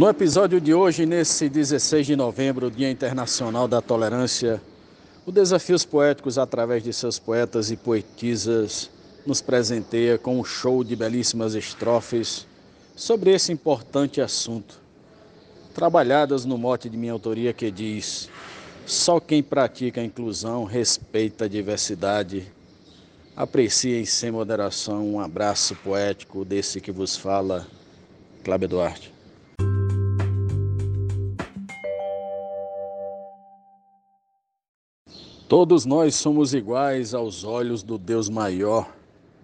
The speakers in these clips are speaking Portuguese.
No episódio de hoje, nesse 16 de novembro, Dia Internacional da Tolerância, o Desafios Poéticos, através de seus poetas e poetisas, nos presenteia com um show de belíssimas estrofes sobre esse importante assunto, trabalhadas no mote de minha autoria que diz: Só quem pratica a inclusão respeita a diversidade. Apreciem sem moderação um abraço poético desse que vos fala, Cláudio Duarte. Todos nós somos iguais aos olhos do Deus maior.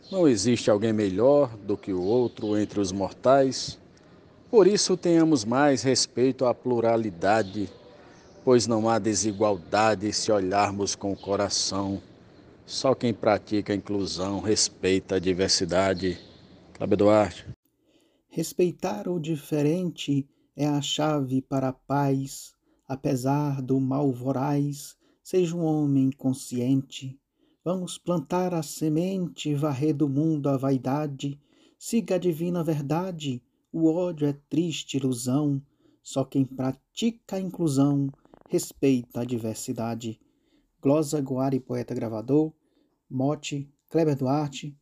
Não existe alguém melhor do que o outro entre os mortais. Por isso, tenhamos mais respeito à pluralidade, pois não há desigualdade se olharmos com o coração. Só quem pratica a inclusão respeita a diversidade. Cláudio Duarte. Respeitar o diferente é a chave para a paz, apesar do mal voraz Seja um homem consciente. Vamos plantar a semente, varrer do mundo a vaidade. Siga a divina verdade. O ódio é triste ilusão. Só quem pratica a inclusão respeita a diversidade. Glosa Guari, poeta gravador. Mote Kleber Duarte,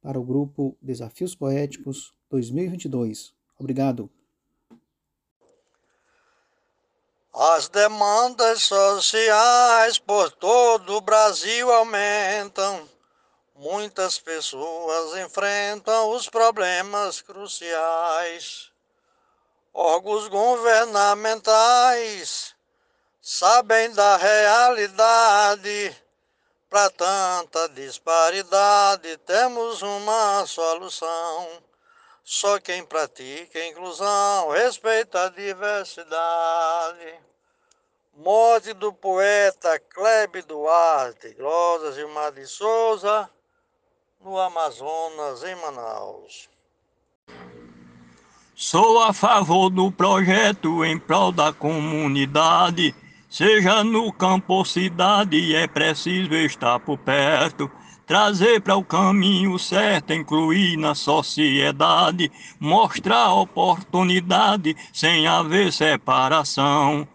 para o grupo Desafios Poéticos 2022. Obrigado. As demandas sociais por todo o Brasil aumentam. Muitas pessoas enfrentam os problemas cruciais. Órgãos governamentais sabem da realidade. Para tanta disparidade, temos uma solução. Só quem pratica inclusão respeita a diversidade. Morte do poeta Klebe Duarte, Rosa Gilmar de Souza, no Amazonas, em Manaus. Sou a favor do projeto em prol da comunidade, seja no campo ou cidade, é preciso estar por perto trazer para o caminho certo, incluir na sociedade, mostrar oportunidade sem haver separação.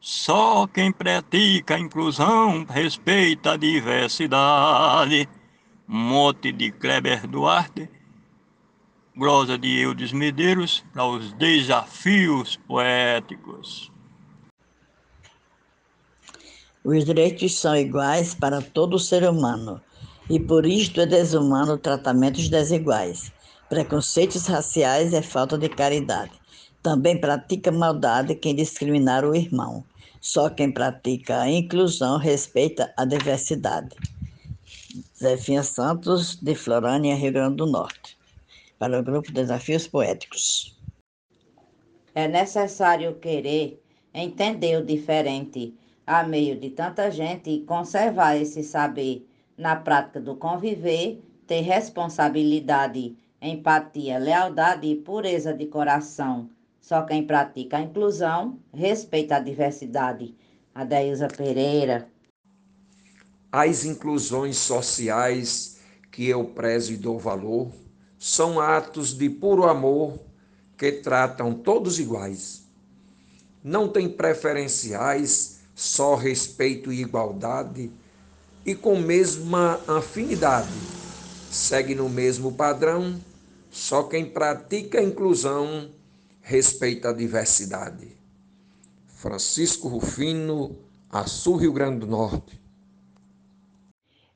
Só quem pratica a inclusão respeita a diversidade. Mote de Kleber Duarte, glosa de Eudes Medeiros, para os desafios poéticos. Os direitos são iguais para todo ser humano e por isto é desumano tratamentos desiguais. Preconceitos raciais é falta de caridade. Também pratica maldade quem discriminar o irmão. Só quem pratica a inclusão respeita a diversidade. Zefinha Santos, de Florânia, Rio Grande do Norte. Para o grupo Desafios Poéticos. É necessário querer entender o diferente, a meio de tanta gente, e conservar esse saber na prática do conviver, ter responsabilidade, empatia, lealdade e pureza de coração. Só quem pratica a inclusão respeita a diversidade. Adailza Pereira. As inclusões sociais que eu prezo e dou valor são atos de puro amor que tratam todos iguais. Não tem preferenciais, só respeito e igualdade e com mesma afinidade. Segue no mesmo padrão, só quem pratica a inclusão respeita a diversidade. Francisco Rufino, Açu, Rio Grande do Norte.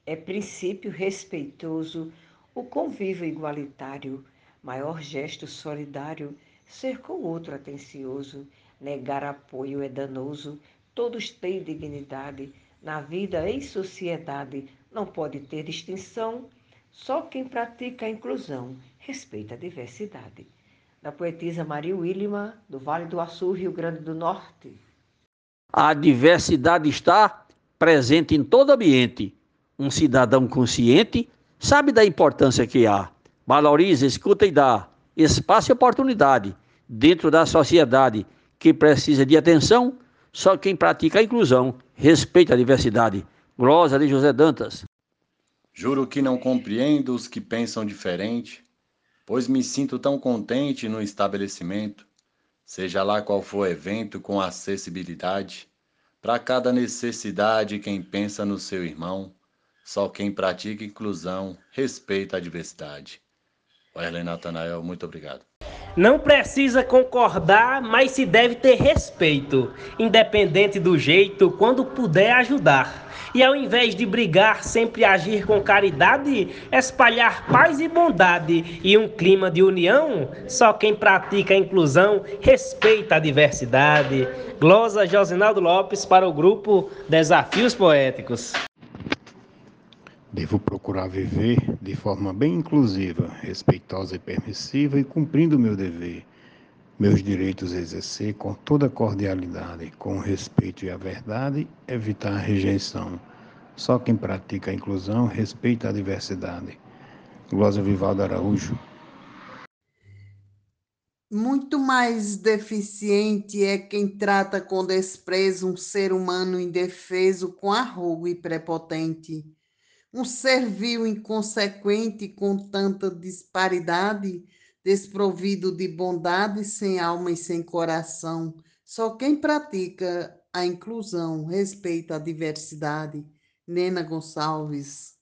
É princípio respeitoso o convívio igualitário, maior gesto solidário, ser com o outro atencioso, negar apoio é danoso, todos têm dignidade, na vida em sociedade não pode ter distinção, só quem pratica a inclusão respeita a diversidade. Da poetisa Maria Willima, do Vale do Açu, Rio Grande do Norte. A diversidade está presente em todo ambiente. Um cidadão consciente sabe da importância que há. Valoriza, escuta e dá espaço e oportunidade dentro da sociedade que precisa de atenção só quem pratica a inclusão respeita a diversidade. Glosa de José Dantas. Juro que não compreendo os que pensam diferente, pois me sinto tão contente no estabelecimento. seja lá qual for o evento, com acessibilidade. Para cada necessidade, quem pensa no seu irmão, só quem pratica inclusão respeita a diversidade. Wesley Natanael, muito obrigado. Não precisa concordar, mas se deve ter respeito, independente do jeito, quando puder ajudar. E ao invés de brigar, sempre agir com caridade, espalhar paz e bondade e um clima de união, só quem pratica a inclusão respeita a diversidade. Glosa Josinaldo Lopes para o grupo Desafios Poéticos. Devo procurar viver de forma bem inclusiva, respeitosa e permissiva e cumprindo meu dever, meus direitos exercer com toda cordialidade, com respeito e a verdade, evitar a rejeição. Só quem pratica a inclusão respeita a diversidade. Glosa Vivaldo Araújo. Muito mais deficiente é quem trata com desprezo um ser humano indefeso com arrogo e prepotente um ser vil inconsequente com tanta disparidade, desprovido de bondade, sem alma e sem coração. Só quem pratica a inclusão respeita a diversidade. Nena Gonçalves.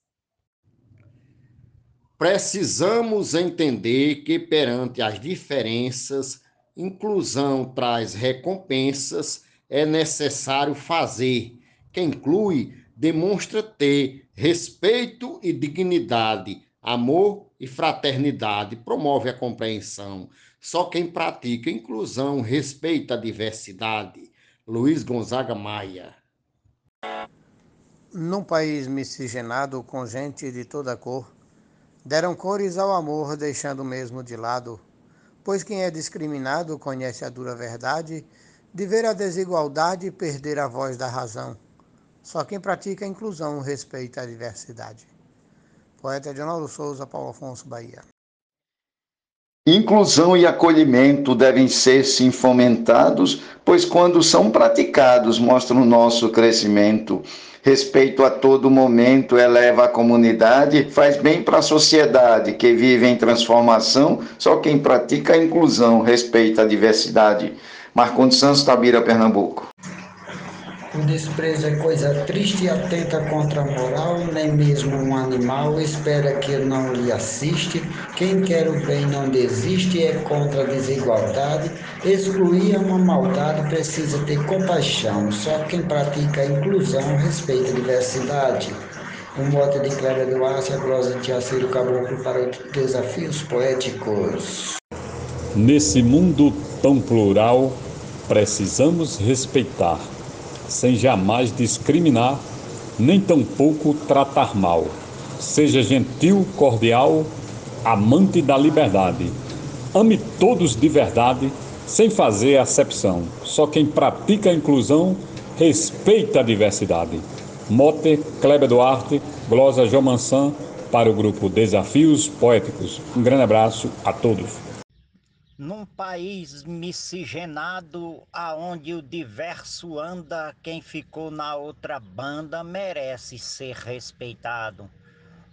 Precisamos entender que, perante as diferenças, inclusão traz recompensas, é necessário fazer. Quem inclui demonstra ter respeito e dignidade, amor e fraternidade, promove a compreensão. Só quem pratica inclusão respeita a diversidade. Luiz Gonzaga Maia. Num país miscigenado com gente de toda cor, deram cores ao amor, deixando mesmo de lado. Pois quem é discriminado conhece a dura verdade de ver a desigualdade e perder a voz da razão. Só quem pratica a inclusão respeita a diversidade. Poeta Edinaldo Souza, Paulo Afonso, Bahia. Inclusão e acolhimento devem ser sim fomentados, pois quando são praticados mostram o nosso crescimento. Respeito a todo momento eleva a comunidade, faz bem para a sociedade que vive em transformação. Só quem pratica a inclusão respeita a diversidade. Marcondes Santos, Tabira, Pernambuco. O desprezo é coisa triste e atenta contra a moral, nem mesmo um animal espera que não lhe assiste. Quem quer o bem não desiste, é contra a desigualdade. Excluir é uma maldade, precisa ter compaixão. Só quem pratica a inclusão respeita a diversidade. O mote de Cléber Duarte, a glosa de Aciro Caboclo para os desafios poéticos. Nesse mundo tão plural, precisamos respeitar sem jamais discriminar, nem tampouco tratar mal. Seja gentil, cordial, amante da liberdade. Ame todos de verdade, sem fazer acepção. Só quem pratica a inclusão respeita a diversidade. Mote, Kleber Duarte, Glosa Jomansan, para o grupo Desafios Poéticos. Um grande abraço a todos num país miscigenado, aonde o diverso anda, quem ficou na outra banda merece ser respeitado.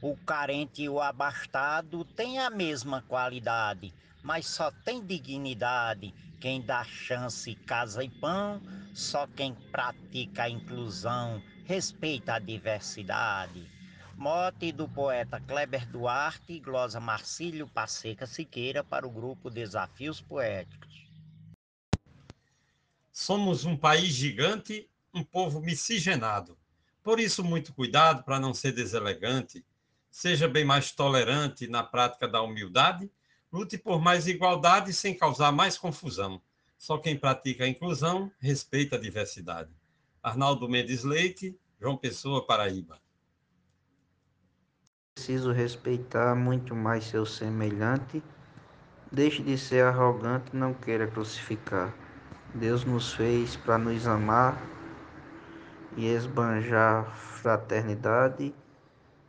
O carente e o abastado têm a mesma qualidade, mas só tem dignidade quem dá chance, casa e pão, só quem pratica a inclusão respeita a diversidade. Mote do poeta Kleber Duarte glosa Marcílio Passeca Siqueira para o grupo Desafios Poéticos. Somos um país gigante, um povo miscigenado. Por isso, muito cuidado para não ser deselegante. Seja bem mais tolerante na prática da humildade. Lute por mais igualdade sem causar mais confusão. Só quem pratica a inclusão respeita a diversidade. Arnaldo Mendes Leite, João Pessoa, Paraíba. Preciso respeitar muito mais seu semelhante. Deixe de ser arrogante, não queira crucificar. Deus nos fez para nos amar e esbanjar fraternidade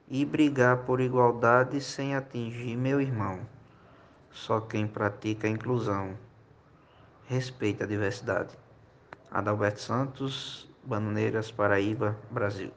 e brigar por igualdade sem atingir meu irmão. Só quem pratica a inclusão respeita a diversidade. Adalberto Santos, Bananeiras, Paraíba, Brasil.